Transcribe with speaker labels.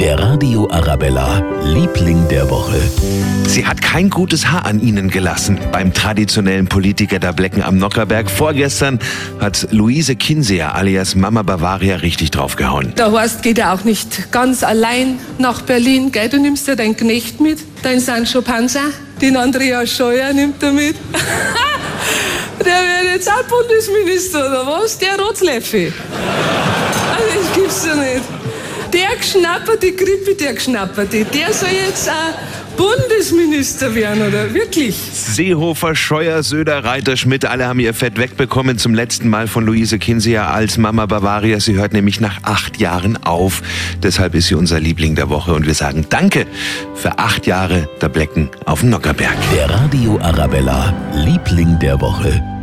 Speaker 1: Der Radio Arabella, Liebling der Woche.
Speaker 2: Sie hat kein gutes Haar an ihnen gelassen beim traditionellen Politiker der Blecken am Nockerberg. Vorgestern hat Luise Kinseer alias Mama Bavaria richtig draufgehauen.
Speaker 3: Der Horst geht ja auch nicht ganz allein nach Berlin, gell? Du nimmst ja deinen Knecht mit, deinen Sancho Panza, den Andrea Scheuer nimmt er mit. Der wird jetzt auch Bundesminister, oder was? Der Rotzleffe. Also, das gibt's ja nicht. Der Geschnapperte, Grippe, der Geschnapperte, der soll jetzt auch Bundesminister werden, oder? Wirklich?
Speaker 2: Seehofer, Scheuer, Söder, Reiter, Schmidt, alle haben ihr Fett wegbekommen zum letzten Mal von Luise Kinseer als Mama Bavaria. Sie hört nämlich nach acht Jahren auf. Deshalb ist sie unser Liebling der Woche und wir sagen Danke für acht Jahre der Blecken auf dem Nockerberg.
Speaker 1: Der Radio Arabella, Liebling der Woche.